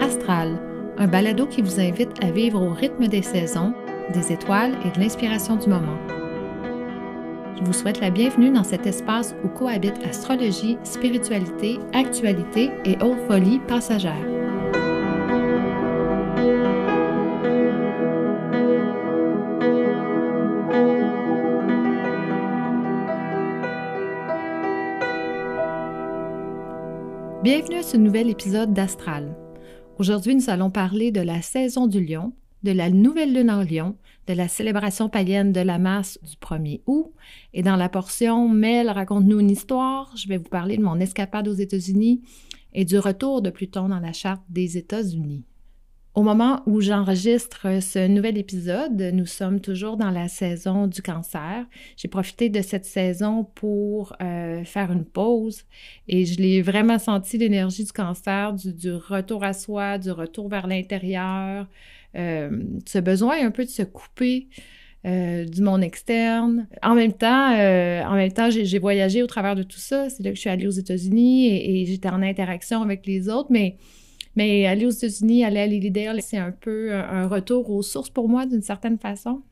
Astral, un balado qui vous invite à vivre au rythme des saisons, des étoiles et de l'inspiration du moment. Je vous souhaite la bienvenue dans cet espace où cohabitent astrologie, spiritualité, actualité et haute folie passagère. Bienvenue à ce nouvel épisode d'Astral. Aujourd'hui, nous allons parler de la saison du lion, de la nouvelle lune en lion, de la célébration païenne de la masse du 1er août. Et dans la portion Mel, raconte-nous une histoire, je vais vous parler de mon escapade aux États-Unis et du retour de Pluton dans la charte des États-Unis. Au moment où j'enregistre ce nouvel épisode, nous sommes toujours dans la saison du cancer. J'ai profité de cette saison pour euh, faire une pause et je l'ai vraiment senti l'énergie du cancer, du, retour à soi, du retour vers l'intérieur, euh, ce besoin un peu de se couper. Euh, du monde externe. En même temps, en même temps, j'ai voyagé au travers de tout ça. C'est là que je suis allée aux États-Unis et, et j'étais en interaction avec les autres, mais mais aller aux États-Unis, aller à Lilydale, c'est un peu un retour aux sources pour moi d'une certaine façon.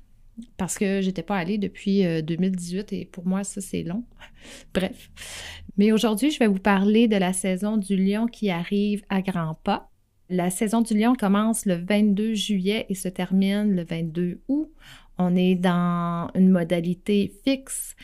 Parce que j'étais pas allée depuis 2018 euh, et pour moi, ça, c'est long. Bref. Mais aujourd'hui, je vais vous parler de la saison du lion qui arrive à grands pas. La saison du lion commence le 22 juillet et se termine le 22 août. On est dans une modalité fixe,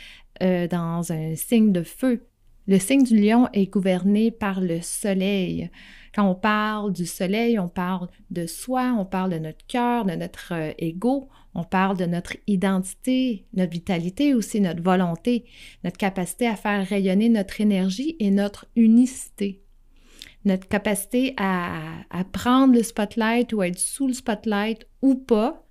euh, dans un signe de feu. Le signe du lion est gouverné par le soleil. Quand on parle du soleil, on parle de soi, on parle de notre cœur, de notre euh, ego, on parle de notre identité, notre vitalité aussi, notre volonté, notre capacité à faire rayonner notre énergie et notre unicité. Notre capacité à, prendre le spotlight ou être sous le spotlight ou pas,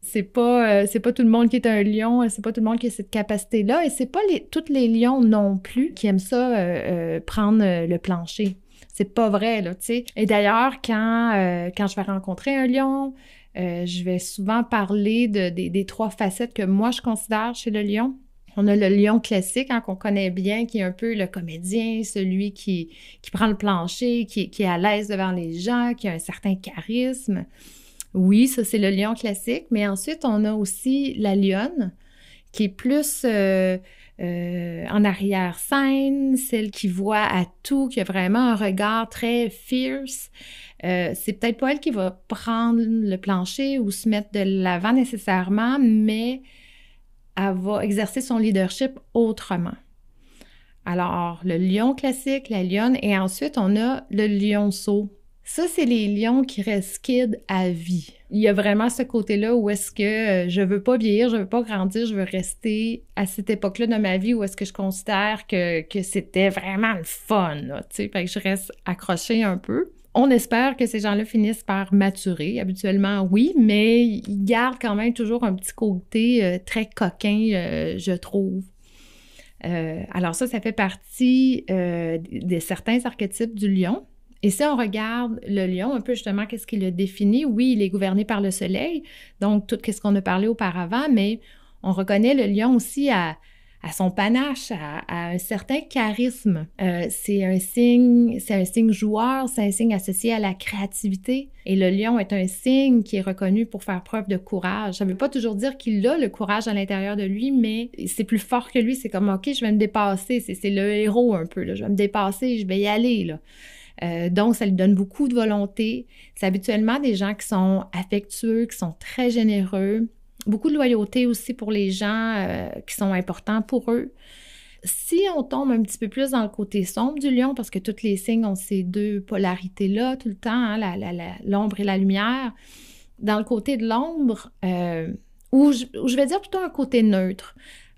c'est pas euh, pas tout le monde qui est un lion, c'est pas tout le monde qui a cette capacité là et c'est pas tous les lions non plus qui aiment ça euh, prendre le plancher. C'est pas vrai, là, tu sais. Et d'ailleurs, quand, euh, quand je vais rencontrer un lion, euh, je vais souvent parler de, des trois facettes que moi, je considère chez le lion. On a le lion classique, hein, qu'on connaît bien, qui est un peu le comédien, celui qui, qui prend le plancher, qui, qui est à l'aise devant les gens, qui a un certain charisme. Oui, ça, c'est le lion classique. Mais ensuite, on a aussi la lionne, qui est plus... Euh, euh, en arrière-scène, celle qui voit à tout, qui a vraiment un regard très fierce. Euh, c'est peut-être pas elle qui va prendre le plancher ou se mettre de l'avant nécessairement, mais elle va exercer son leadership autrement. Alors, le lion classique, la lionne, et ensuite on a le lionceau. Ça, c'est les lions qui restent kids à vie. Il y a vraiment ce côté-là où est-ce que euh, je veux pas vieillir, je veux pas grandir, je veux rester à cette époque-là de ma vie où est-ce que je considère que, c'était vraiment le fun, tu sais. Fait que je reste accrochée un peu. On espère que ces gens-là finissent par maturer. Habituellement, oui, mais ils gardent quand même toujours un petit côté euh, très coquin, euh, je trouve. alors ça, ça fait partie de certains archétypes du lion. Et si on regarde le lion, un peu justement, qu'est-ce qui le définit? Oui, il est gouverné par le soleil, donc tout ce qu'on a parlé auparavant, mais on reconnaît le lion aussi à, son panache, à, un certain charisme. Euh, c'est un signe, c'est un signe joueur, c'est un signe associé à la créativité. Et le lion est un signe qui est reconnu pour faire preuve de courage. Ça ne veut pas toujours dire qu'il a le courage à l'intérieur de lui, mais c'est plus fort que lui. C'est comme, OK, je vais me dépasser. C'est le héros un peu. Je vais me dépasser, je vais y aller. Là. Euh, donc, ça lui donne beaucoup de volonté. C'est habituellement des gens qui sont affectueux, qui sont très généreux. Beaucoup de loyauté aussi pour les gens euh, qui sont importants pour eux. Si on tombe un petit peu plus dans le côté sombre du lion, parce que tous les signes ont ces deux polarités-là tout le temps, hein, l'ombre et la lumière, dans le côté de l'ombre, euh, ou je vais dire plutôt un côté neutre.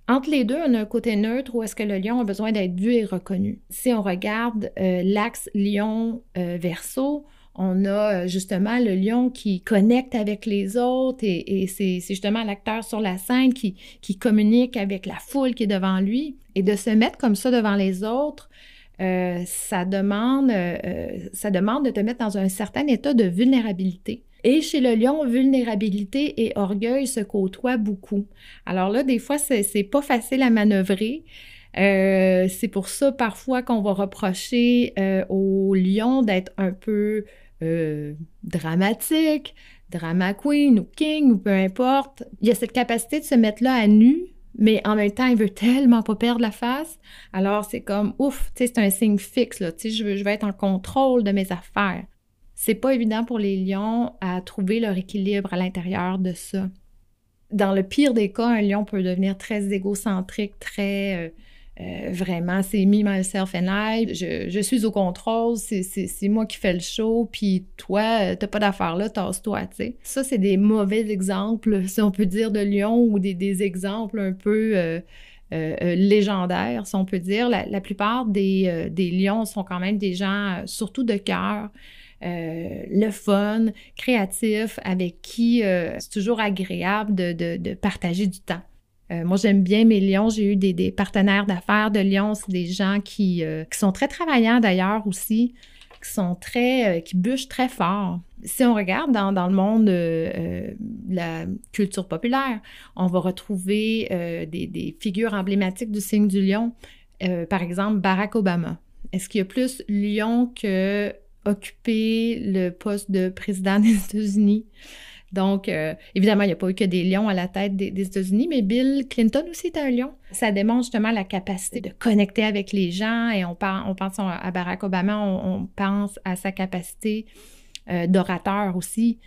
Entre les deux, on a un côté neutre où est-ce que le lion a besoin d'être vu et reconnu. Si on regarde euh, l'axe lion-verso, on a euh, justement le lion qui connecte avec les autres et, c'est justement l'acteur sur la scène qui, communique avec la foule qui est devant lui. Et de se mettre comme ça devant les autres, euh, ça, demande, ça demande de te mettre dans un certain état de vulnérabilité. Et chez le lion, vulnérabilité et orgueil se côtoient beaucoup. Alors là, des fois, c'est pas facile à manœuvrer. Euh, c'est pour ça parfois qu'on va reprocher euh, au lion d'être un peu euh, dramatique, drama queen ou king ou peu importe. Il a cette capacité de se mettre là à nu, mais en même temps, il veut tellement pas perdre la face. Alors c'est comme ouf, c'est un signe fixe là. Je veux, je veux être en contrôle de mes affaires. C'est pas évident pour les lions à trouver leur équilibre à l'intérieur de ça. Dans le pire des cas, un lion peut devenir très égocentrique, très euh, vraiment, c'est me, myself and I. Je, suis au contrôle, c'est moi qui fais le show, puis toi, euh, t'as pas d'affaires là, tasse-toi, tu sais. Ça, c'est des mauvais exemples, si on peut dire, de Lyon ou des, exemples un peu euh, légendaires, si on peut dire. La, plupart des lions sont quand même des gens, surtout de cœur. Le fun, créatif, avec qui c'est toujours agréable de partager du temps. Euh, moi, j'aime bien mes lions. J'ai eu des, partenaires d'affaires de lions. C'est des gens qui, euh, sont très travaillants d'ailleurs aussi, qui sont très, euh, qui bûchent très fort. Si on regarde dans, dans le monde de la culture populaire, on va retrouver des, des, figures emblématiques du signe du lion. par exemple, Barack Obama. Est-ce qu'il y a plus lion que occuper le poste de président des États-Unis? Donc, euh, évidemment, il n'y a pas eu que des lions à la tête des, États-Unis, mais Bill Clinton aussi est un lion. Ça démontre justement la capacité de connecter avec les gens et on, on pense à Barack Obama, on, pense à sa capacité euh, d'orateur aussi.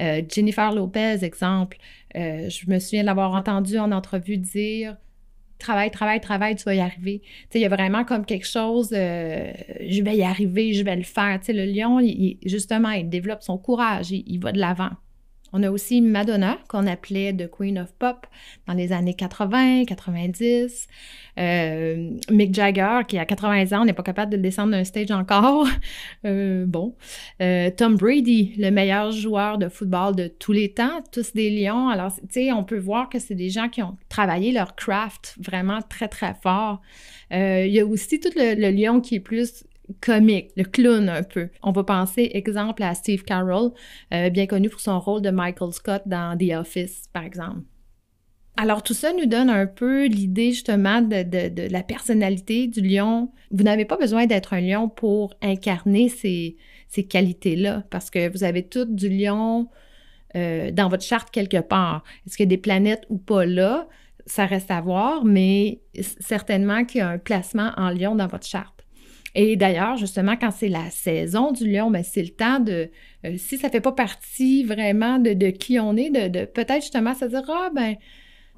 Euh, Jennifer Lopez, exemple, je me souviens l'avoir entendu en entrevue dire travaille, travaille, travaille, tu vas y arriver. Il y a vraiment comme quelque chose, je vais y arriver, je vais le faire. Le lion, justement, il développe son courage, il va de l'avant. On a aussi Madonna, qu'on appelait The Queen of Pop dans les années 80, 90. Euh, Mick Jagger, qui a 80 ans, n'est pas capable de descendre d'un stage encore. Euh, bon. Euh, Tom Brady, le meilleur joueur de football de tous les temps, tous des lions. Alors, tu sais, on peut voir que c'est des gens qui ont travaillé leur craft vraiment très, très fort. il y a aussi tout le, le lion qui est plus comique, le clown un peu. On va penser, exemple, à Steve Carroll, euh, bien connu pour son rôle de Michael Scott dans The Office, par exemple. Alors tout ça nous donne un peu l'idée justement de, la personnalité du lion. Vous n'avez pas besoin d'être un lion pour incarner ces, qualités-là, parce que vous avez tout du lion euh, dans votre charte quelque part. Est-ce qu'il y a des planètes ou pas là? Ça reste à voir, mais certainement qu'il y a un placement en lion dans votre charte. Et d'ailleurs, justement, quand c'est la saison du lion, ben, c'est le temps de, euh, si ça fait pas partie vraiment de, qui on est, de, peut-être justement se dire, ah ben,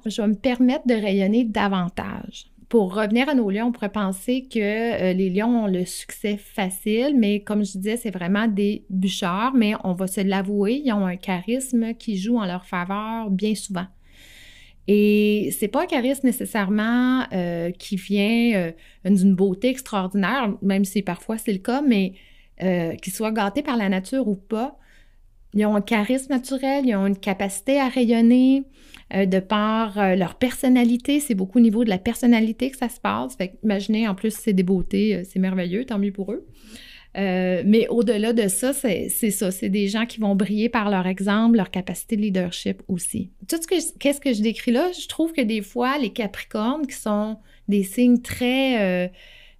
je vais me permettre de rayonner davantage. Pour revenir à nos lions, on pourrait penser que euh, les lions ont le succès facile, mais comme je disais, c'est vraiment des bûcheurs, mais on va se l'avouer, ils ont un charisme qui joue en leur faveur bien souvent. Et c'est pas un charisme nécessairement euh, qui vient euh, d'une beauté extraordinaire, même si parfois c'est le cas, mais euh, qu'ils soient gâtés par la nature ou pas. Ils ont un charisme naturel, ils ont une capacité à rayonner de par leur personnalité. C'est beaucoup au niveau de la personnalité que ça se passe. Fait imaginez, en plus, c'est des beautés, c'est merveilleux, tant mieux pour eux. Euh, mais au-delà de ça, c'est ça. C'est des gens qui vont briller par leur exemple, leur capacité de leadership aussi. Tout ce que qu'est-ce que je décris là, je trouve que des fois, les Capricornes, qui sont des signes très euh,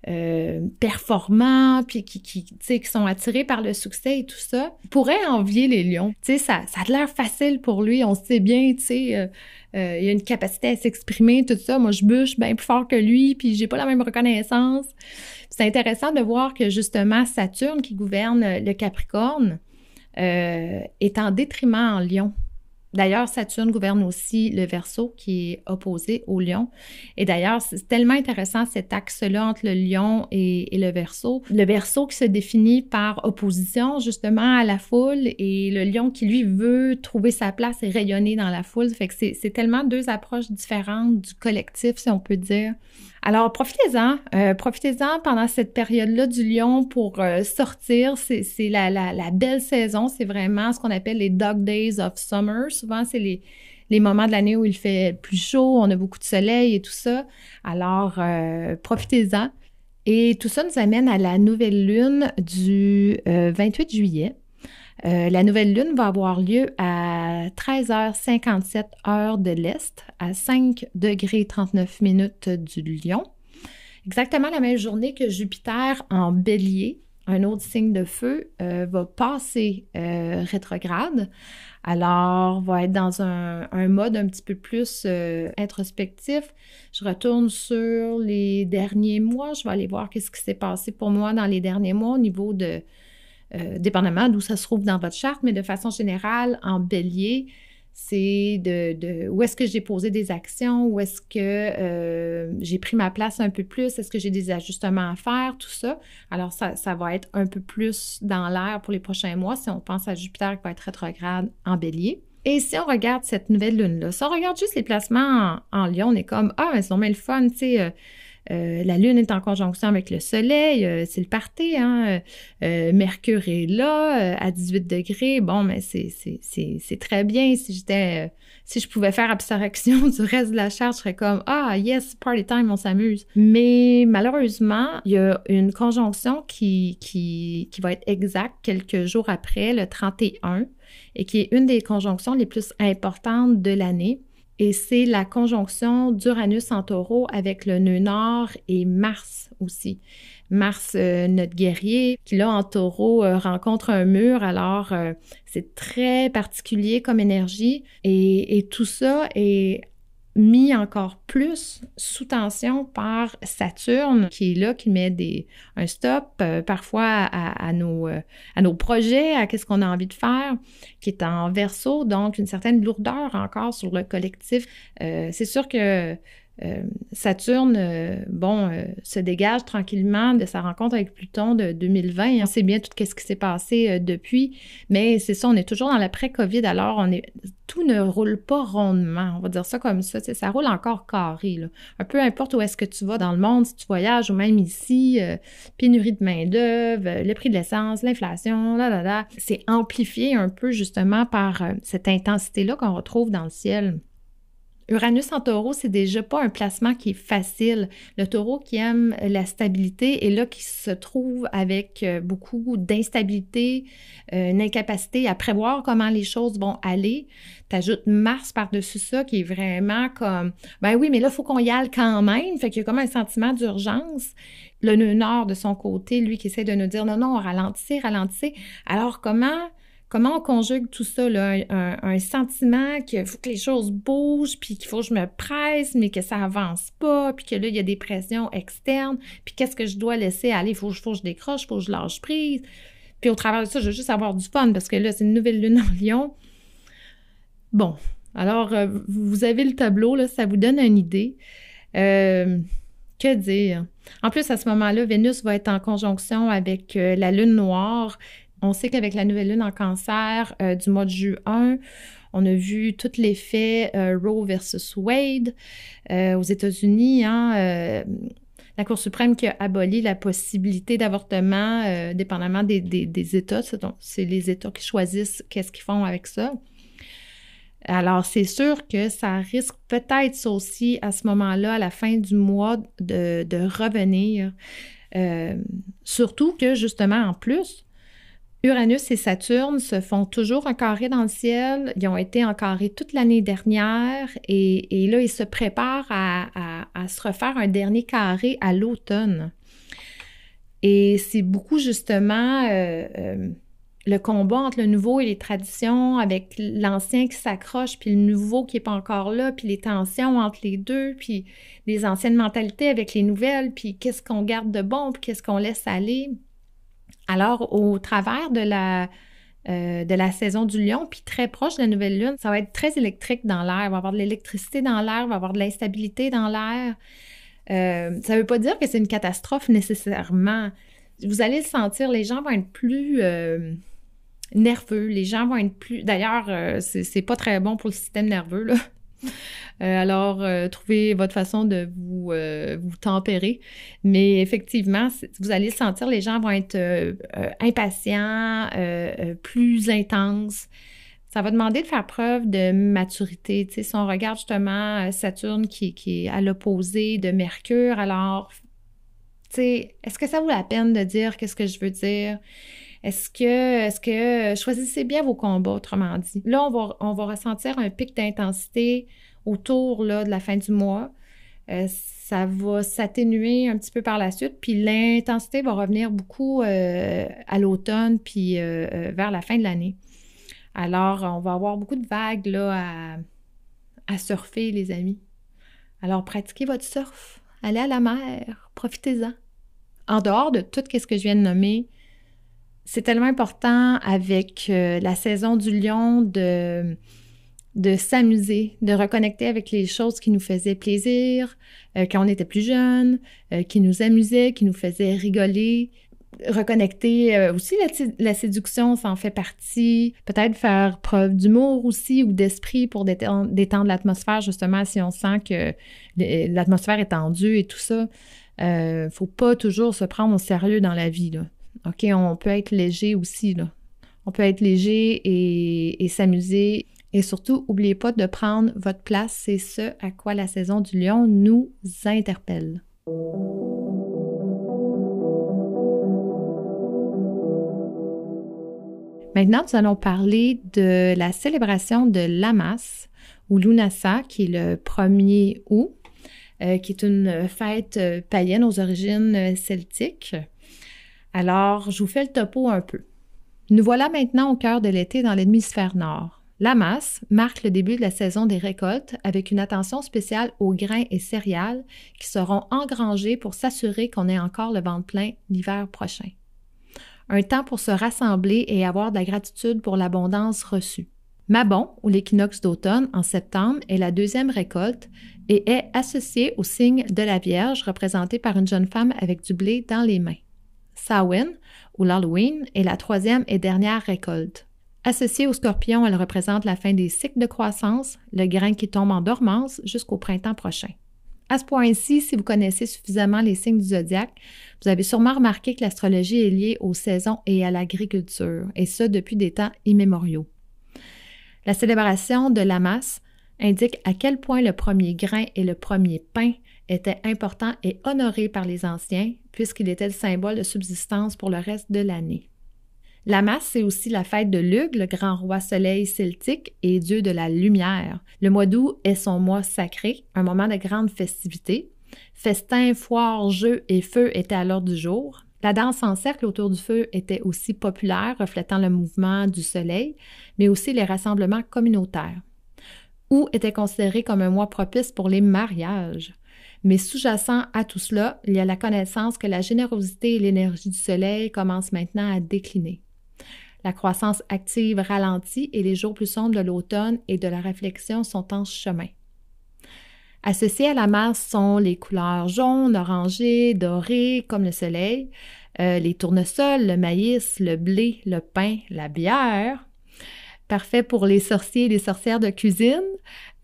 euh, performants, puis qui, qui, qui sont attirés par le succès et tout ça, pourraient envier les lions. Tu sais, ça, ça a l'air facile pour lui, on sait bien, tu sais, euh, il a une capacité à s'exprimer, tout ça. Moi, je bûche bien plus fort que lui, puis j'ai pas la même reconnaissance. C'est intéressant de voir que justement Saturne, qui gouverne le Capricorne, euh, est en détriment en Lion. D'ailleurs, Saturne gouverne aussi le Verseau qui est opposé au Lion. Et d'ailleurs, c'est tellement intéressant cet axe-là entre le Lion et, le Verseau. Le Verseau qui se définit par opposition justement à la foule et le Lion qui lui veut trouver sa place et rayonner dans la foule. Fait que c'est tellement deux approches différentes du collectif, si on peut dire. Alors, profitez-en. Euh, profitez-en pendant cette période-là du lion pour euh, sortir. C'est la, la, belle saison. C'est vraiment ce qu'on appelle les dog days of summer. Souvent, c'est les, les moments de l'année où il fait plus chaud, on a beaucoup de soleil et tout ça. Alors, euh, profitez-en. Et tout ça nous amène à la nouvelle lune du 28 juillet. La nouvelle lune va avoir lieu à 13h57 heure de l'Est, à 5 degrés 39 minutes du Lion. exactement la même journée que Jupiter en bélier, un autre signe de feu, euh, va passer euh, rétrograde. Alors, va être dans un, mode un petit peu plus euh, introspectif. Je retourne sur les derniers mois. Je vais aller voir qu'est-ce qui s'est passé pour moi dans les derniers mois au niveau de, dépendamment d'où ça se trouve dans votre charte, mais de façon générale, en bélier, c'est de, où est-ce que j'ai posé des actions, où est-ce que euh, j'ai pris ma place un peu plus, est-ce que j'ai des ajustements à faire, tout ça. Alors, ça, va être un peu plus dans l'air pour les prochains mois si on pense à Jupiter qui va être rétrograde en bélier. Et si on regarde cette nouvelle lune-là, si on regarde juste les placements en, en Lion, on est comme, ah, elles sont bien le fun, tu sais. Euh, euh, la Lune est en conjonction avec le Soleil, euh, c'est le party, hein? Euh, Mercure est là, à 18 degrés. Bon, mais c'est très bien. Si j'étais, si je pouvais faire abstraction du reste de la charte, je serais comme ah yes, party time, on s'amuse. Mais malheureusement, il y a une conjonction qui, qui, qui va être exacte quelques jours après, le 31, et qui est une des conjonctions les plus importantes de l'année et c'est la conjonction d'Uranus en taureau avec le nœud nord et Mars aussi. Mars, euh, notre guerrier, qui là en taureau euh, rencontre un mur, alors euh, c'est très particulier comme énergie et, et tout ça est mis encore plus sous tension par Saturne, qui est là, qui met des, un stop euh, parfois à, nos, euh, à nos projets, à qu'est-ce qu'on a envie de faire, qui est en verso, donc une certaine lourdeur encore sur le collectif. Euh, c'est sûr que euh, Saturne, euh, bon, euh, se dégage tranquillement de sa rencontre avec Pluton de 2020. On sait bien tout ce qui s'est passé depuis, mais c'est ça, on est toujours dans l'après-COVID, alors on est, tout ne roule pas rondement, on va dire ça comme ça, ça roule encore carré. Un peu importe où est-ce que tu vas dans le monde, si tu voyages ou même ici, pénurie de main-d'œuvre, le prix de l'essence, l'inflation, là, là, là, c'est amplifié un peu justement par cette intensité-là qu'on retrouve dans le ciel. Uranus en taureau, c'est déjà pas un placement qui est facile. Le taureau qui aime la stabilité et là qui se trouve avec euh, beaucoup d'instabilité, euh, une incapacité à prévoir comment les choses vont aller. T'ajoutes Mars par-dessus ça qui est vraiment comme, ben oui, mais là, il faut qu'on y aille quand même. Fait qu'il y a comme un sentiment d'urgence. Le nœud nord de son côté, lui qui essaie de nous dire non, non, ralentissez, ralentissez. Alors comment Comment on conjugue tout ça, un, sentiment qu'il faut que les choses bougent, puis qu'il faut que je me presse, mais que ça avance pas, puis que là, il y a des pressions externes, puis qu'est-ce que je dois laisser aller? Il faut, que je décroche, il faut que je lâche prise. Puis au travers de ça, je veux juste avoir du fun, parce que là, c'est une nouvelle lune en Lion. Bon, alors, euh, vous avez le tableau, là, ça vous donne une idée. Euh, que dire? En plus, à ce moment-là, Vénus va être en conjonction avec euh, la lune noire on sait qu'avec la nouvelle lune en cancer euh, du mois de juin, on a vu tout l'effet euh, Roe versus Wade euh, aux États-Unis. Hein, la Cour suprême qui a aboli la possibilité d'avortement dépendamment des, États. C'est les États qui choisissent qu'est-ce qu'ils font avec ça. Alors, c'est sûr que ça risque peut-être aussi à ce moment-là, à la fin du mois, de revenir. surtout que, justement, en plus, Uranus et Saturne se font toujours un carré dans le ciel. Ils ont été en carré toute l'année dernière et, là, ils se préparent à, se refaire un dernier carré à l'automne. Et c'est beaucoup justement euh, euh, le combat entre le nouveau et les traditions, avec l'ancien qui s'accroche, puis le nouveau qui n'est pas encore là, puis les tensions entre les deux, puis les anciennes mentalités avec les nouvelles, puis qu'est-ce qu'on garde de bon, puis qu'est-ce qu'on laisse aller. Alors, au travers de la, euh, de la saison du lion, puis très proche de la nouvelle lune, ça va être très électrique dans l'air. Il va y avoir de l'électricité dans l'air, il va y avoir de l'instabilité dans l'air. Euh, ça ne veut pas dire que c'est une catastrophe nécessairement. Vous allez le sentir, les gens vont être plus euh, nerveux, les gens vont être plus... D'ailleurs, c'est pas très bon pour le système nerveux, là. Euh, alors, euh, trouvez votre façon de vous, euh, tempérer. Mais effectivement, vous allez sentir, les gens vont être impatients, plus intenses. Ça va demander de faire preuve de maturité. si on regarde justement Saturne qui, qui est à l'opposé de Mercure, alors, est-ce que ça vaut la peine de dire qu'est-ce que je veux dire? Est-ce que, est-ce que choisissez bien vos combats, autrement dit? Là, on va, ressentir un pic d'intensité autour là, de la fin du mois. euh, ça va s'atténuer un petit peu par la suite, puis l'intensité va revenir beaucoup euh, à l'automne, puis euh, vers la fin de l'année. Alors, on va avoir beaucoup de vagues là, à surfer, les amis. Alors, pratiquez votre surf, allez à la mer, profitez-en. En dehors de tout ce que je viens de nommer, c'est tellement important avec la saison du lion de s'amuser, de reconnecter avec les choses qui nous faisaient plaisir euh, quand on était plus jeune, euh, qui nous amusaient, qui nous faisaient rigoler. Reconnecter euh, aussi la, séduction, ça en fait partie. Peut-être faire preuve d'humour aussi ou d'esprit pour détendre, détendre l'atmosphère, justement, si on sent que l'atmosphère est tendue et tout ça. faut pas toujours se prendre au sérieux dans la vie. Là. OK, on peut être léger aussi. Là. On peut être léger et, s'amuser et surtout, n'oubliez pas de prendre votre place, c'est ce à quoi la saison du lion nous interpelle. Maintenant, nous allons parler de la célébration de Lamas ou Lunasa, qui est le 1er août, euh, qui est une fête euh, païenne aux origines euh, celtiques. Alors, je vous fais le topo un peu. Nous voilà maintenant au cœur de l'été dans l'hémisphère nord. La masse marque le début de la saison des récoltes avec une attention spéciale aux grains et céréales qui seront engrangés pour s'assurer qu'on ait encore le ventre plein l'hiver prochain. Un temps pour se rassembler et avoir de la gratitude pour l'abondance reçue. Mabon, ou l'équinoxe d'automne, en septembre, est la deuxième récolte et est associé au signe de la Vierge, représenté par une jeune femme avec du blé dans les mains. Samhain, ou l'Halloween, est la troisième et dernière récolte. Associée au scorpion, elle représente la fin des cycles de croissance, le grain qui tombe en dormance jusqu'au printemps prochain. À ce point-ci, si vous connaissez suffisamment les signes du zodiaque, vous avez sûrement remarqué que l'astrologie est liée aux saisons et à l'agriculture, et ce depuis des temps immémoriaux. La célébration de la masse indique à quel point le premier grain et le premier pain étaient importants et honorés par les anciens, puisqu'il était le symbole de subsistance pour le reste de l'année. La masse, c'est aussi la fête de Lug, le grand roi soleil celtique et dieu de la lumière. Le mois d'août est son mois sacré, un moment de grande festivité. Festins, foires, jeux et feux étaient à l'ordre du jour. La danse en cercle autour du feu était aussi populaire, reflétant le mouvement du soleil, mais aussi les rassemblements communautaires. Août était considéré comme un mois propice pour les mariages. Mais sous-jacent à tout cela, il y a la connaissance que la générosité et l'énergie du soleil commencent maintenant à décliner. La croissance active ralentit et les jours plus sombres de l'automne et de la réflexion sont en chemin. Associées à la masse sont les couleurs jaunes, orangées, dorées, comme le soleil, euh, les tournesols, le maïs, le blé, le pain, la bière. Parfait pour les sorciers et les sorcières de cuisine.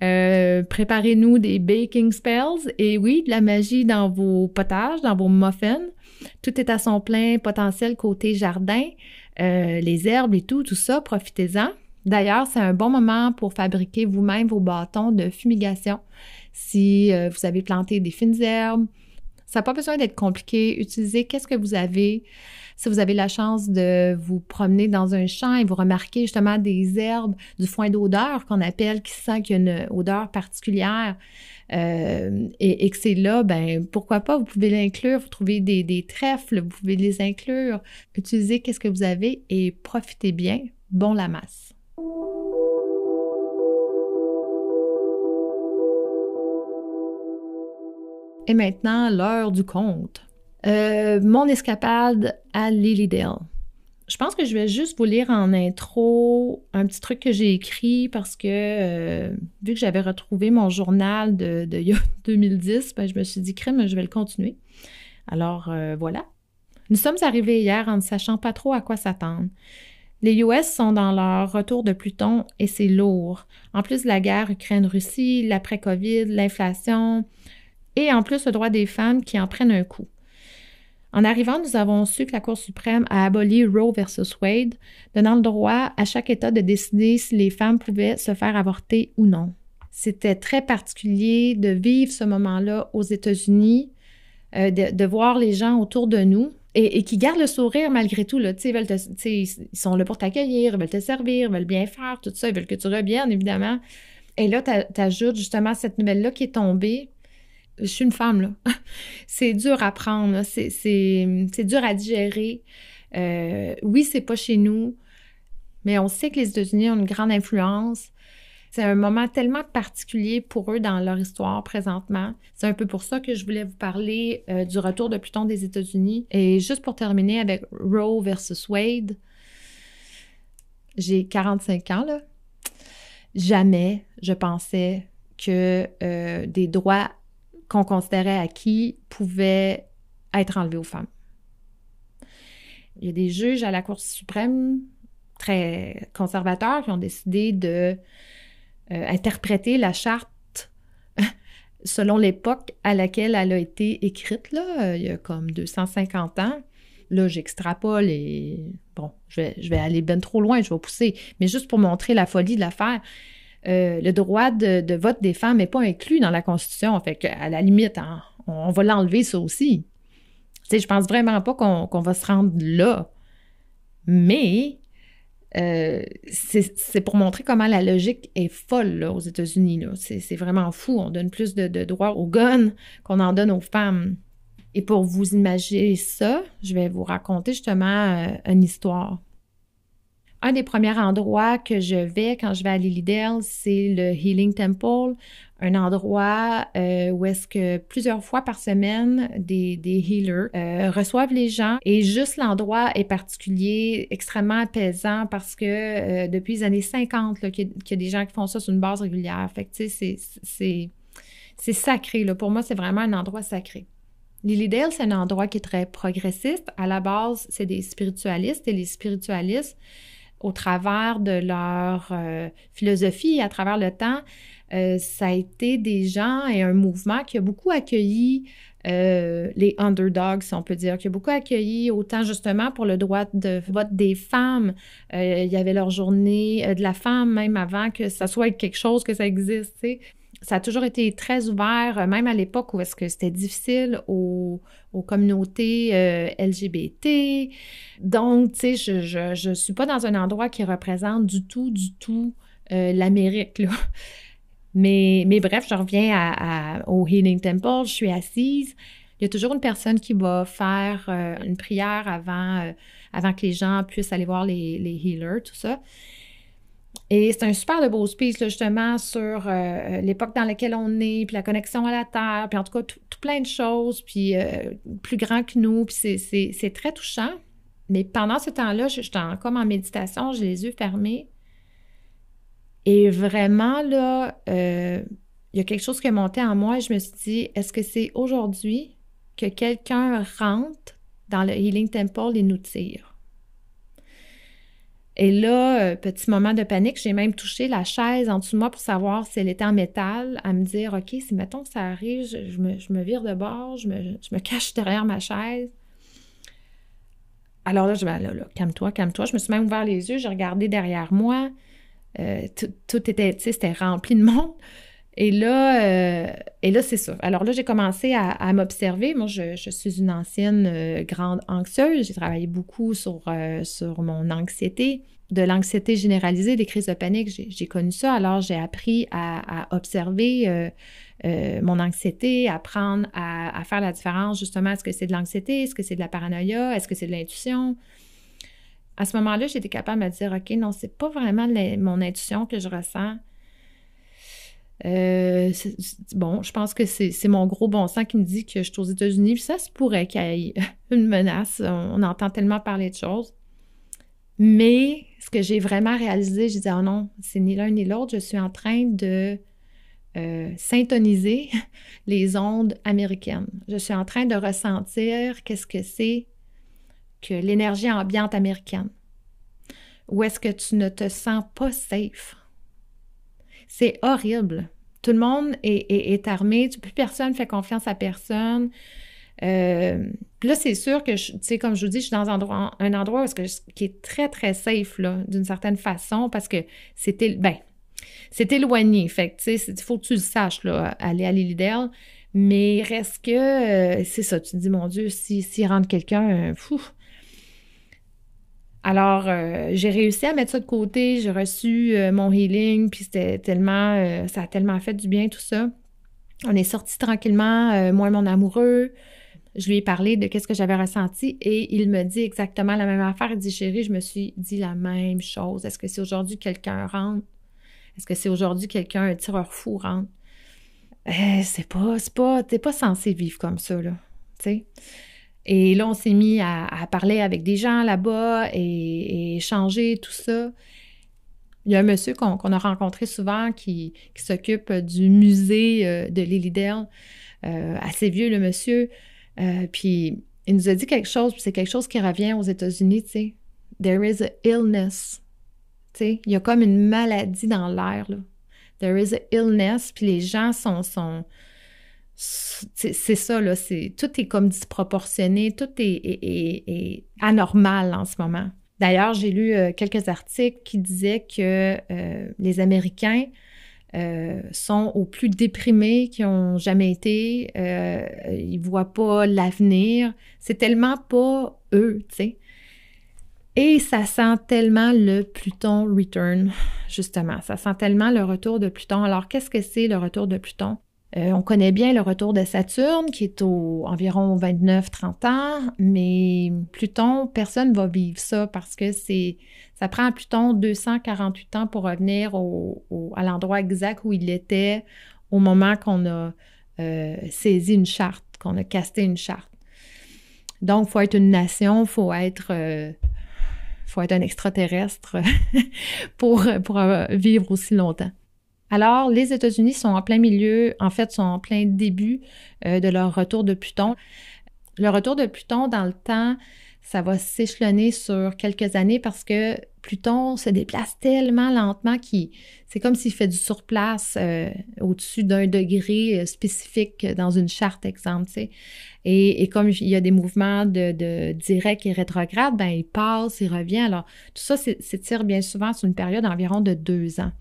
Euh, préparez-nous des baking spells et oui, de la magie dans vos potages, dans vos muffins. Tout est à son plein potentiel côté jardin. Euh, les herbes et tout, tout ça, profitez-en. D'ailleurs, c'est un bon moment pour fabriquer vous-même vos bâtons de fumigation. Si euh, vous avez planté des fines herbes, ça n'a pas besoin d'être compliqué. Utilisez qu'est-ce que vous avez. Si vous avez la chance de vous promener dans un champ et vous remarquez justement des herbes, du foin d'odeur qu'on appelle, qui sent qu'il y a une odeur particulière, euh, et, que c'est là, ben pourquoi pas, vous pouvez l'inclure, vous trouvez des, trèfles, vous pouvez les inclure, utilisez qu'est-ce que vous avez et profitez bien. Bon la masse. Et maintenant, l'heure du compte. Euh, mon escapade à Lilydale. Je pense que je vais juste vous lire en intro un petit truc que j'ai écrit parce que euh, vu que j'avais retrouvé mon journal de, 2010, ben, je me suis dit, crème, je vais le continuer. Alors euh, voilà. Nous sommes arrivés hier en ne sachant pas trop à quoi s'attendre. Les US sont dans leur retour de Pluton et c'est lourd. En plus de la guerre Ukraine-Russie, l'après-Covid, l'inflation et en plus le droit des femmes qui en prennent un coup. En arrivant, nous avons su que la Cour suprême a aboli Roe versus Wade, donnant le droit à chaque État de décider si les femmes pouvaient se faire avorter ou non. C'était très particulier de vivre ce moment-là aux États-Unis, euh, de, voir les gens autour de nous et, qui gardent le sourire malgré tout. Là, veulent ils sont là pour t'accueillir, ils veulent te servir, ils veulent bien faire, tout ça, ils veulent que tu reviennes, évidemment. Et là, tu ajoutes justement cette nouvelle-là qui est tombée je suis une femme, là. c'est dur à prendre, c'est dur à digérer. Euh, oui, c'est pas chez nous, mais on sait que les États-Unis ont une grande influence. C'est un moment tellement particulier pour eux dans leur histoire présentement. C'est un peu pour ça que je voulais vous parler euh, du retour de Pluton des États-Unis. Et juste pour terminer avec Roe versus Wade, j'ai 45 ans, là. Jamais je pensais que euh, des droits qu'on considérait acquis pouvaient être enlevés aux femmes. Il y a des juges à la Cour suprême très conservateurs qui ont décidé de euh, interpréter la charte selon l'époque à laquelle elle a été écrite, là, euh, il y a comme 250 ans. Là, j'extrapole et bon, je vais, je vais aller bien trop loin, je vais pousser, mais juste pour montrer la folie de l'affaire. Euh, le droit de, vote des femmes n'est pas inclus dans la Constitution. Fait qu'à la limite, hein, on, va l'enlever, ça aussi. Je je pense vraiment pas qu'on va se rendre là. Mais euh, c'est pour montrer comment la logique est folle aux États-Unis. C'est vraiment fou. On donne plus de, droits aux guns qu'on en donne aux femmes. Et pour vous imaginer ça, je vais vous raconter justement euh, une histoire. Un des premiers endroits que je vais quand je vais à Lilydale, c'est le Healing Temple, un endroit euh, où est-ce que plusieurs fois par semaine, des, healers euh, reçoivent les gens et juste l'endroit est particulier, extrêmement apaisant parce que euh, depuis les années 50, qu'il y, a des gens qui font ça sur une base régulière. Fait tu sais, c'est sacré. Pour moi, c'est vraiment un endroit sacré. Lilydale, c'est un endroit qui est très progressiste. À la base, c'est des spiritualistes et les spiritualistes, au travers de leur philosophie, à travers le temps, euh, ça a été des gens et un mouvement qui a beaucoup accueilli euh, les underdogs, si on peut dire, qui a beaucoup accueilli autant justement pour le droit de vote des femmes. Euh, il y avait leur journée de la femme même avant que ça soit quelque chose, que ça existe. Ça a toujours été très ouvert, même à l'époque où est-ce que c'était difficile aux, communautés LGBT. Donc, tu sais, je ne suis pas dans un endroit qui représente du tout, du tout l'Amérique. Là. Mais, mais bref, je reviens au Healing Temple, je suis assise. Il y a toujours une personne qui va faire euh, une prière avant, euh, avant que les gens puissent aller voir les healers, tout ça. Et c'est un super de beau speech, justement, sur euh, l'époque dans laquelle on est, puis la connexion à la Terre, puis en tout cas, tout, plein de choses, puis plus grand que nous, puis c'est très touchant. Mais pendant ce temps-là, j'étais comme en méditation, j'ai les yeux fermés. Et vraiment, là, euh, il y a quelque chose qui est monté en moi et je me suis dit, est-ce que c'est aujourd'hui que quelqu'un rentre dans le Healing Temple et nous tire? Et là, euh, petit moment de panique, j'ai même touché la chaise en dessous de moi pour savoir si elle était en métal, à me dire, OK, si mettons ça arrive, je, me, vire de bord, je me, cache derrière ma chaise. Alors là, je vais, là, là calme-toi, calme-toi. Je me suis même ouvert les yeux, j'ai regardé derrière moi. Euh, tout, était, tu sais, rempli de monde. Et là, euh, et là c'est ça. Alors là, j'ai commencé à, m'observer. Moi, je, suis une ancienne euh, grande anxieuse. J'ai travaillé beaucoup sur, sur mon anxiété, de l'anxiété généralisée, des crises de panique. J'ai connu ça. Alors, j'ai appris à, observer mon anxiété, apprendre à, à, faire la différence, justement, est-ce que c'est de l'anxiété, est-ce que c'est de la paranoïa, est-ce que c'est de l'intuition? À ce moment-là, j'étais capable de me dire, OK, non, c'est pas vraiment mon intuition que je ressens. Euh, bon, je pense que c'est mon gros bon sens qui me dit que je suis aux États-Unis, ça se pourrait qu'il y ait une menace. On, entend tellement parler de choses. Mais ce que j'ai vraiment réalisé, je disais, oh non, c'est ni l'un ni l'autre, je suis en train de euh, syntoniser les ondes américaines. Je suis en train de ressentir qu'est-ce que c'est que l'énergie ambiante américaine? Ou est-ce que tu ne te sens pas safe? C'est horrible. Tout le monde est, armé, plus personne fait confiance à personne. Euh, là, c'est sûr que, tu sais, comme je vous dis, je suis dans un endroit, un endroit où qui est très, très safe, là, d'une certaine façon, parce que c'était, ben, c'est éloigné. Fait tu sais, il faut que tu le saches, là, aller à l'île Mais reste que, euh, c'est ça, tu te dis, mon Dieu, s'il si, rentre quelqu'un, fou, alors, euh, j'ai réussi à mettre ça de côté. J'ai reçu euh, mon healing, puis c'était tellement, euh, ça a tellement fait du bien tout ça. On est sorti tranquillement, moi et mon amoureux. Je lui ai parlé de qu'est-ce que j'avais ressenti et il me dit exactement la même affaire. Il dit, chérie, je me suis dit la même chose. Est-ce que c'est aujourd'hui quelqu'un rentre? Est-ce que c'est aujourd'hui quelqu'un, un tireur fou rentre? Eh, c'est pas, c'est pas, t'es pas censé vivre comme ça, là. sais. Et là, on s'est mis à, parler avec des gens là-bas et, échanger tout ça. Il y a un monsieur qu'on a rencontré souvent qui, s'occupe du musée euh, de Lilydale, euh, assez vieux le monsieur. Euh, puis il nous a dit quelque chose, puis c'est quelque chose qui revient aux États-Unis, tu sais. There is a illness. Tu sais, il y a comme une maladie dans l'air, là. There is a illness, puis les gens sont c'est ça, là. Tout est comme disproportionné, tout est, anormal en ce moment. D'ailleurs, j'ai lu euh, quelques articles qui disaient que euh, les Américains euh, sont au plus déprimés qu'ils ont jamais été. ils voient pas l'avenir. C'est tellement pas eux, tu sais. Et ça sent tellement le Pluton return, justement. Ça sent tellement le retour de Pluton. Alors, qu'est-ce que c'est le retour de Pluton? Euh, on connaît bien le retour de Saturne, qui est au environ 29-30 ans, mais Pluton, personne ne va vivre ça parce que c'est ça prend à Pluton 248 ans pour revenir à l'endroit exact où il était au moment qu'on a euh, saisi une charte, qu'on a casté une charte. Donc, il faut être une nation, il faut être euh, faut être un extraterrestre pour, pour vivre aussi longtemps. Alors, les États-Unis sont en plein milieu, en fait, sont en plein début euh, de leur retour de Pluton. Le retour de Pluton dans le temps, ça va s'échelonner sur quelques années parce que Pluton se déplace tellement lentement qu'il c'est comme s'il fait du surplace euh, au-dessus d'un degré euh, spécifique dans une charte, exemple. Sais. Et, comme il y a des mouvements de, direct et rétrograde, ben il passe, il revient. Alors, tout ça s'étire bien souvent sur une période d'environ de deux ans.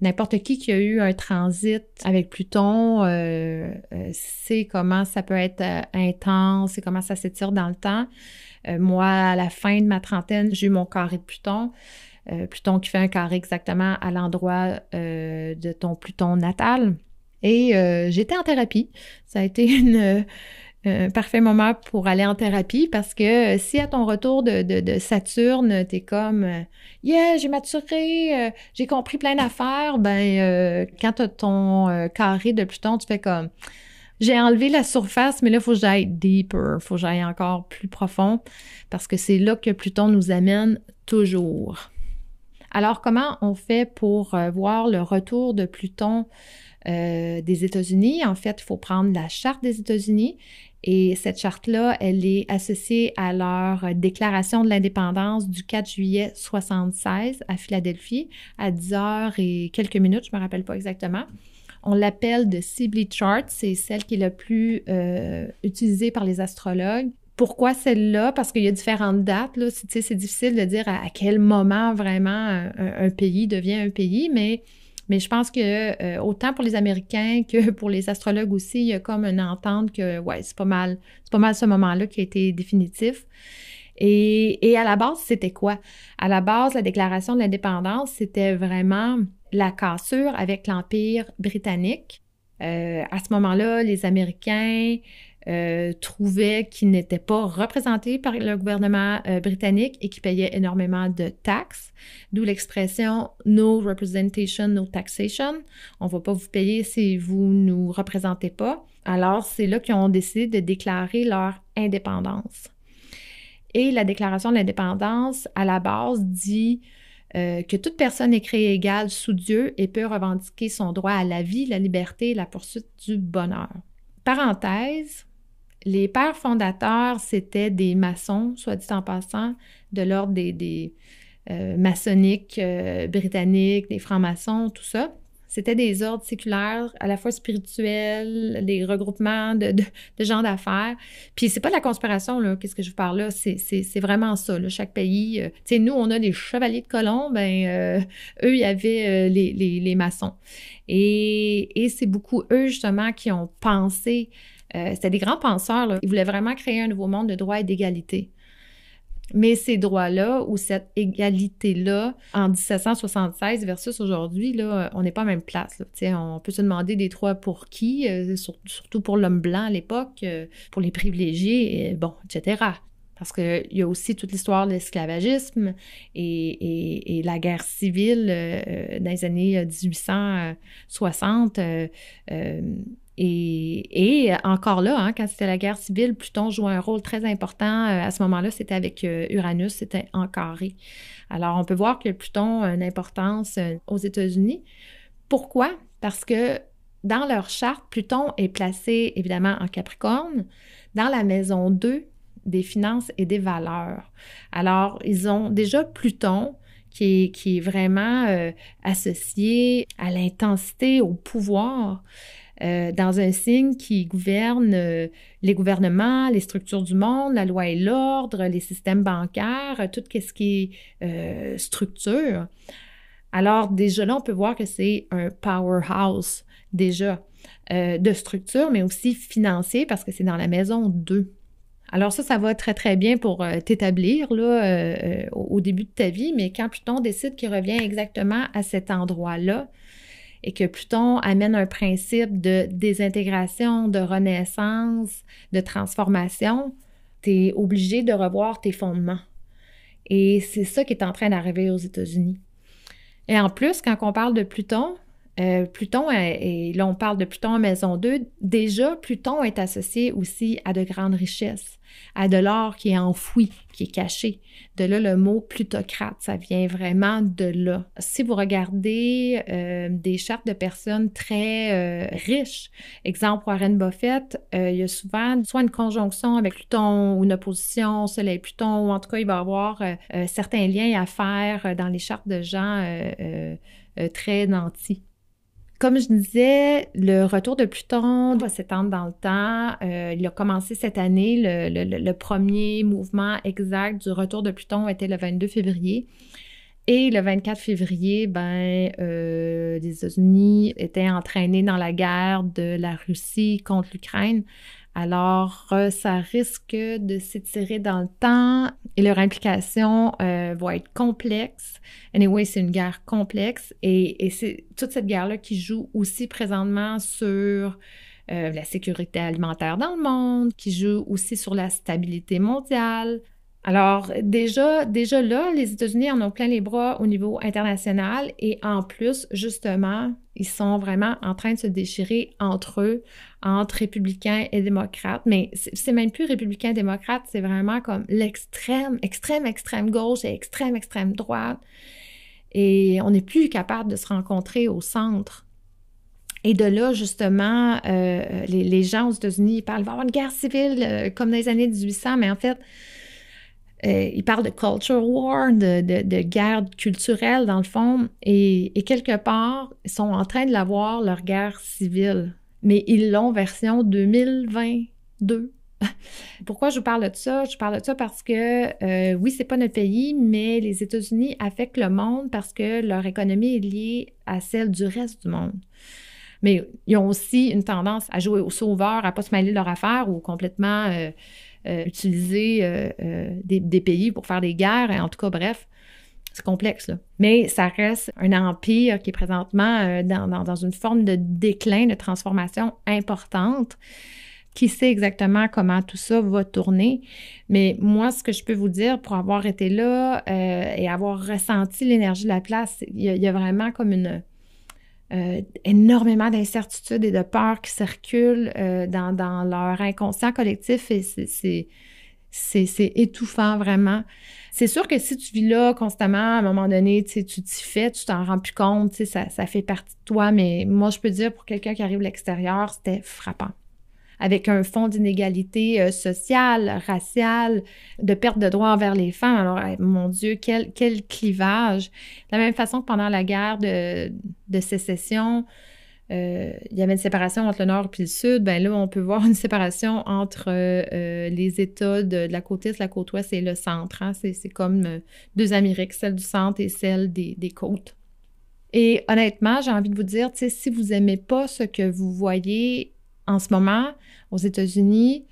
N'importe qui qui a eu un transit avec Pluton euh, sait comment ça peut être intense et comment ça s'étire dans le temps. Euh, moi, à la fin de ma trentaine, j'ai eu mon carré de Pluton. Euh, Pluton qui fait un carré exactement à l'endroit euh, de ton Pluton natal. Et j'étais en thérapie. Ça a été un parfait moment pour aller en thérapie parce que si à ton retour de, de, de Saturne, t'es comme Yeah, j'ai maturé, j'ai compris plein d'affaires, ben quand t'as ton carré de Pluton, tu fais comme j'ai enlevé la surface, mais là, il faut que j'aille deeper, il faut que j'aille encore plus profond, parce que c'est là que Pluton nous amène toujours. Alors, comment on fait pour euh, voir le retour de Pluton euh, des États-Unis? En fait, il faut prendre la charte des États-Unis et cette charte-là, elle est associée à leur déclaration de l'indépendance du 4 juillet 76 à Philadelphie à 10 heures et quelques minutes, je ne me rappelle pas exactement. On l'appelle de Sibley Chart, c'est celle qui est la plus euh, utilisée par les astrologues. Pourquoi celle-là? Parce qu'il y a différentes dates. Là. C'est, difficile de dire à, quel moment vraiment un, pays devient un pays, mais, mais je pense que euh, autant pour les Américains que pour les astrologues aussi, il y a comme une entente que ouais, c'est pas mal, c'est pas mal ce moment-là qui a été définitif. Et, et à la base, c'était quoi? À la base, la déclaration de l'indépendance, c'était vraiment la cassure avec l'Empire britannique. Euh, à ce moment-là, les Américains euh, trouvaient qu'ils n'étaient pas représentés par le gouvernement euh, britannique et qu'ils payaient énormément de taxes, d'où l'expression no representation, no taxation. On ne va pas vous payer si vous ne nous représentez pas. Alors, c'est là qu'ils ont décidé de déclarer leur indépendance. Et la déclaration de l'indépendance, à la base, dit euh, que toute personne est créée égale sous Dieu et peut revendiquer son droit à la vie, la liberté et la poursuite du bonheur. Parenthèse, les pères fondateurs, c'était des maçons, soit dit en passant, de l'ordre des, euh, maçonniques euh, britanniques, des francs-maçons, tout ça. C'était des ordres séculaires, à la fois spirituels, des regroupements de, gens d'affaires. Puis c'est pas de la conspiration, là, qu'est-ce que je vous parle là, c'est, vraiment ça. Chaque pays, euh, tu sais, nous, on a des chevaliers de colomb, ben euh, eux, il y avait euh, les, maçons. Et, et c'est beaucoup eux, justement, qui ont pensé, c'était des grands penseurs, ils voulaient vraiment créer un nouveau monde de droit et d'égalité. Mais ces droits-là ou cette égalité-là en 1776 versus aujourd'hui, là, on n'est pas à même place. On peut se demander des droits pour qui, euh, surtout pour l'homme blanc à l'époque, euh, pour les privilégiés, bon, etc. Parce qu'il y a aussi toute l'histoire de l'esclavagisme et, la guerre civile euh, dans les années 1860. Et, encore là, hein, quand c'était la guerre civile, Pluton jouait un rôle très important. Euh, à ce moment-là, c'était avec euh, Uranus, c'était en carré. Alors, on peut voir que Pluton a une importance euh, aux États-Unis. Pourquoi? Parce que dans leur charte, Pluton est placé évidemment en Capricorne, dans la maison 2 des finances et des valeurs. Alors, ils ont déjà Pluton qui est, qui est vraiment associé à l'intensité, au pouvoir. Euh, dans un signe qui gouverne euh, les gouvernements, les structures du monde, la loi et l'ordre, les systèmes bancaires, tout ce qui est euh, structure. Alors déjà là, on peut voir que c'est un powerhouse déjà de structure, mais aussi financier parce que c'est dans la maison 2. Alors ça, ça va très très bien pour t'établir là au début de ta vie, mais quand Pluton décide qu'il revient exactement à cet endroit-là, et que Pluton amène un principe de désintégration, de renaissance, de transformation, tu es obligé de revoir tes fondements. Et c'est ça qui est en train d'arriver aux États-Unis. Et en plus, quand on parle de Pluton, euh, Pluton, et là on parle de Pluton en maison 2, déjà Pluton est associé aussi à de grandes richesses, à de l'or qui est enfoui, qui est caché. De là le mot plutocrate, ça vient vraiment de là. Si vous regardez euh, des chartes de personnes très euh, riches, exemple Warren Buffett, il y a souvent soit une conjonction avec Pluton ou une opposition Soleil-Pluton, ou en tout cas il va y avoir certains liens à faire dans les chartes de gens très nantis. Comme je disais, le retour de Pluton va s'étendre dans le temps. Euh, il a commencé cette année. Le, premier mouvement exact du retour de Pluton était le 22 février. Et le 24 février, ben, euh, les États-Unis étaient entraînés dans la guerre de la Russie contre l'Ukraine. Alors, euh, ça risque de s'étirer dans le temps et leur implication euh, va être complexe. Anyway, c'est une guerre complexe et, c'est toute cette guerre-là qui joue aussi présentement sur euh, la sécurité alimentaire dans le monde, qui joue aussi sur la stabilité mondiale, alors, déjà, déjà là, les États-Unis en ont plein les bras au niveau international et en plus, justement, ils sont vraiment en train de se déchirer entre eux, entre républicains et démocrates. Mais c'est même plus républicain démocrate, c'est vraiment comme l'extrême, extrême, extrême gauche et extrême, extrême droite. Et on n'est plus capable de se rencontrer au centre. Et de là, justement, euh, les, gens aux États-Unis parlent, va avoir une guerre civile euh, comme dans les années 1800, mais en fait, euh, il parle de culture war, de, guerre culturelle dans le fond, et, quelque part, ils sont en train de l'avoir, leur guerre civile, mais ils l'ont version 2022. Pourquoi je vous parle de ça? Je parle de ça parce que, euh, oui, c'est pas notre pays, mais les États-Unis affectent le monde parce que leur économie est liée à celle du reste du monde. Mais ils ont aussi une tendance à jouer au sauveur, à pas se mêler de leur affaire ou complètement... Euh, euh, utiliser euh, euh, des, pays pour faire des guerres. En tout cas, bref, c'est complexe. Là. Mais ça reste un empire qui est présentement dans, une forme de déclin, de transformation importante. Qui sait exactement comment tout ça va tourner. Mais moi, ce que je peux vous dire pour avoir été là et avoir ressenti l'énergie de la place, il y, a vraiment comme une, euh, énormément d'incertitudes et de peurs qui circulent euh, dans, leur inconscient collectif et c'est étouffant vraiment. C'est sûr que si tu vis là constamment, à un moment donné, tu t'y fais, tu t'en rends plus compte, ça, ça fait partie de toi, mais moi, je peux dire pour quelqu'un qui arrive de l'extérieur, c'était frappant avec un fond d'inégalité euh, sociale, raciale, de perte de droits envers les femmes. Alors, mon Dieu, quel, quel clivage. De la même façon que pendant la guerre de, sécession, euh, il y avait une séparation entre le nord et le sud, ben là, on peut voir une séparation entre euh, les États de, la côte est, la côte ouest et le centre. Hein. C'est, comme deux Amériques, celle du centre et celle des, des côtes. Et honnêtement, j'ai envie de vous dire, si vous n'aimez pas ce que vous voyez en ce moment aux États-Unis,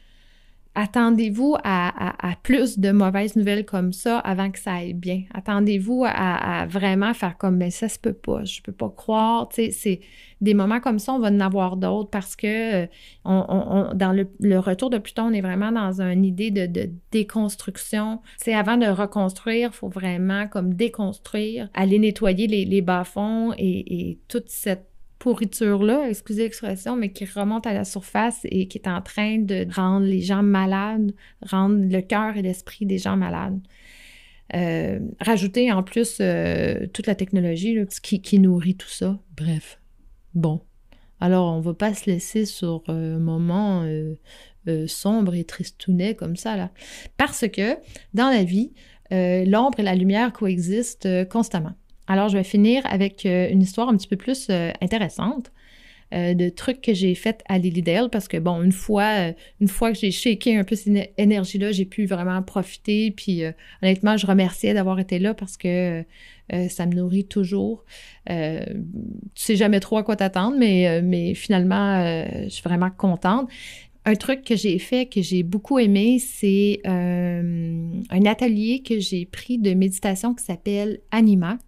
attendez-vous à, plus de mauvaises nouvelles comme ça avant que ça aille bien? Attendez-vous à, vraiment faire comme, mais ça se peut pas, je peux pas croire. C'est des moments comme ça, on va en avoir d'autres parce que euh, dans le, retour de Pluton, on est vraiment dans une idée de, déconstruction. C'est avant de reconstruire, il faut vraiment comme déconstruire, aller nettoyer les, bas-fonds et toute cette pourriture-là, excusez l'expression, mais qui remonte à la surface et qui est en train de rendre les gens malades, rendre le cœur et l'esprit des gens malades. Euh, rajouter en plus euh, toute la technologie qui, nourrit tout ça. Bref. Bon. Alors, on va pas se laisser sur euh, un moment sombre et tristounet comme ça, là. Parce que dans la vie, l'ombre et la lumière coexistent constamment. Alors, je vais finir avec euh, une histoire un petit peu plus euh, intéressante. Euh, de trucs que j'ai fait à Lilydale parce que bon une fois une fois que j'ai shaké un peu cette énergie là j'ai pu vraiment profiter. Puis honnêtement je remerciais d'avoir été là parce que ça me nourrit toujours. Tu sais jamais trop à quoi t'attendre mais mais finalement je suis vraiment contente. Un truc que j'ai fait que j'ai beaucoup aimé c'est un atelier que j'ai pris de méditation qui s'appelle Anima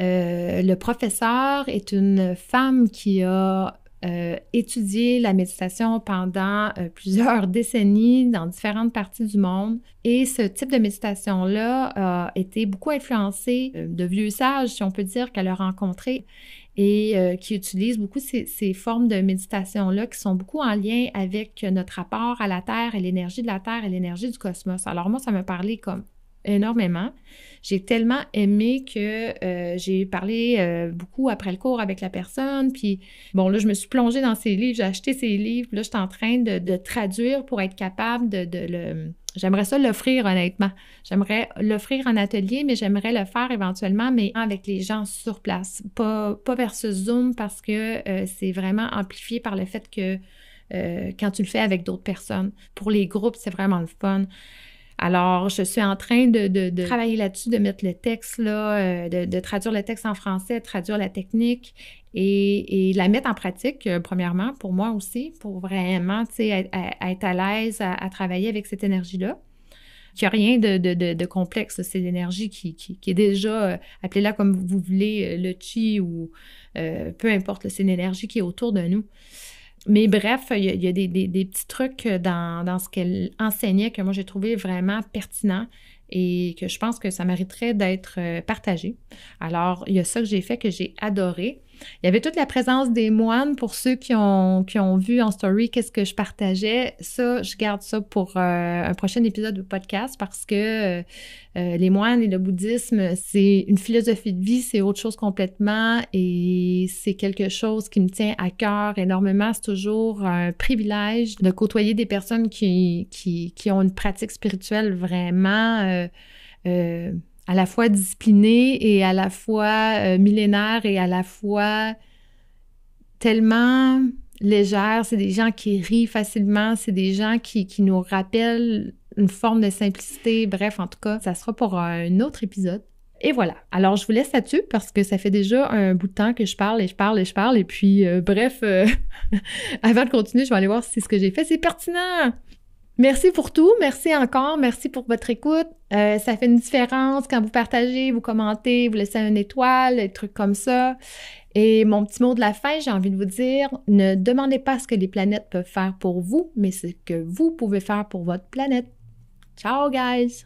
euh, le professeur est une femme qui a euh, étudié la méditation pendant euh, plusieurs décennies dans différentes parties du monde. Et ce type de méditation-là a été beaucoup influencé de vieux sages, si on peut dire, qu'elle a rencontrés et qui utilisent beaucoup ces, formes de méditation-là qui sont beaucoup en lien avec notre rapport à la Terre et l'énergie de la Terre et l'énergie du cosmos. Alors moi, ça m'a parlé comme énormément. J'ai tellement aimé que euh, j'ai parlé euh, beaucoup après le cours avec la personne. Puis, bon, là, je me suis plongée dans ses livres, j'ai acheté ses livres. Là, je suis en train de, traduire pour être capable de, le. J'aimerais ça l'offrir honnêtement. J'aimerais l'offrir en atelier, mais j'aimerais le faire éventuellement, mais avec les gens sur place. Pas, pas versus Zoom parce que euh, c'est vraiment amplifié par le fait que quand tu le fais avec d'autres personnes. Pour les groupes, c'est vraiment le fun. Alors, je suis en train de, travailler là-dessus, de mettre le texte, là, euh, de, traduire le texte en français, de traduire la technique et, la mettre en pratique, euh, premièrement, pour moi aussi, pour vraiment, tu sais, être, à, l'aise à, travailler avec cette énergie-là. Il n'y a rien de, complexe, c'est l'énergie qui, est déjà, euh, appelez-la comme vous voulez, le chi ou peu importe, c'est l'énergie qui est autour de nous. Mais bref, il y a, des, petits trucs dans, ce qu'elle enseignait que moi j'ai trouvé vraiment pertinent et que je pense que ça mériterait d'être euh, partagé. Alors, il y a ça que j'ai fait que j'ai adoré. Il y avait toute la présence des moines pour ceux qui ont, qui ont vu en story qu'est-ce que je partageais. Ça, je garde ça pour euh, un prochain épisode de podcast parce que euh, euh, les moines et le bouddhisme, c'est une philosophie de vie, c'est autre chose complètement et c'est quelque chose qui me tient à cœur énormément. C'est toujours un privilège de côtoyer des personnes qui, qui, qui ont une pratique spirituelle vraiment à la fois discipliné et à la fois euh, millénaire et à la fois tellement légère. C'est des gens qui rient facilement, c'est des gens qui, qui, nous rappellent une forme de simplicité. Bref, en tout cas, ça sera pour un autre épisode. Et voilà. Alors, je vous laisse là-dessus parce que ça fait déjà un bout de temps que je parle et je parle et je parle. Et puis, euh, bref, euh, avant de continuer, je vais aller voir si ce que j'ai fait, c'est pertinent. Merci pour tout. Merci encore. Merci pour votre écoute. Euh, ça fait une différence quand vous partagez, vous commentez, vous laissez un étoile, des trucs comme ça. Et mon petit mot de la fin, j'ai envie de vous dire, ne demandez pas ce que les planètes peuvent faire pour vous, mais ce que vous pouvez faire pour votre planète. Ciao, guys!